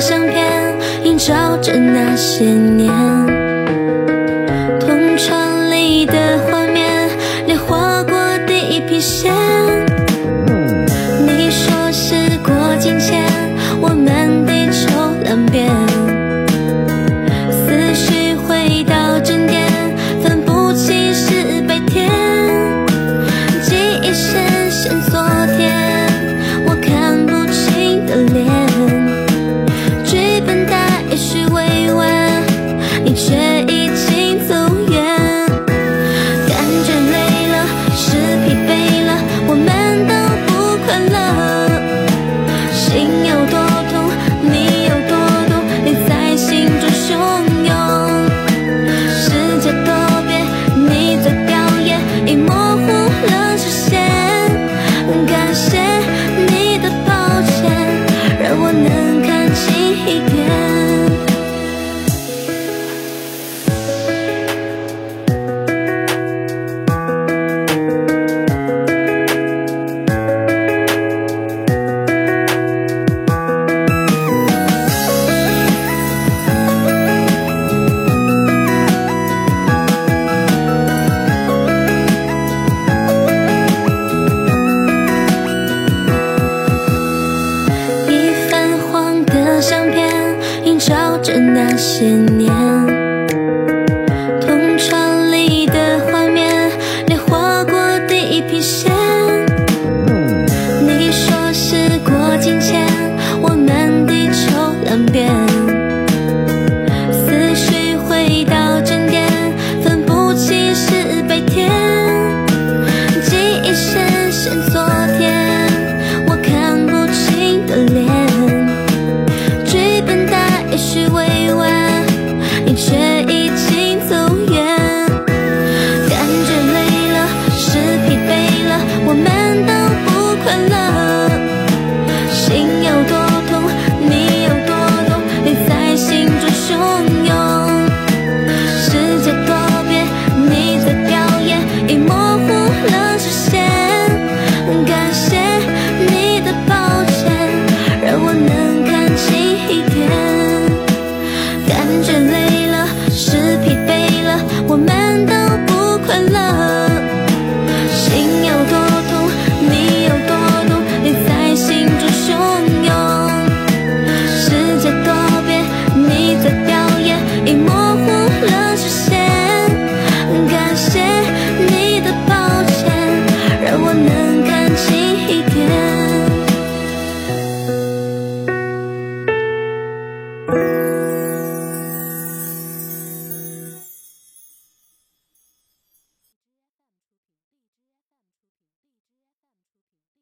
相片映照着那些年。照着那些年。你 love.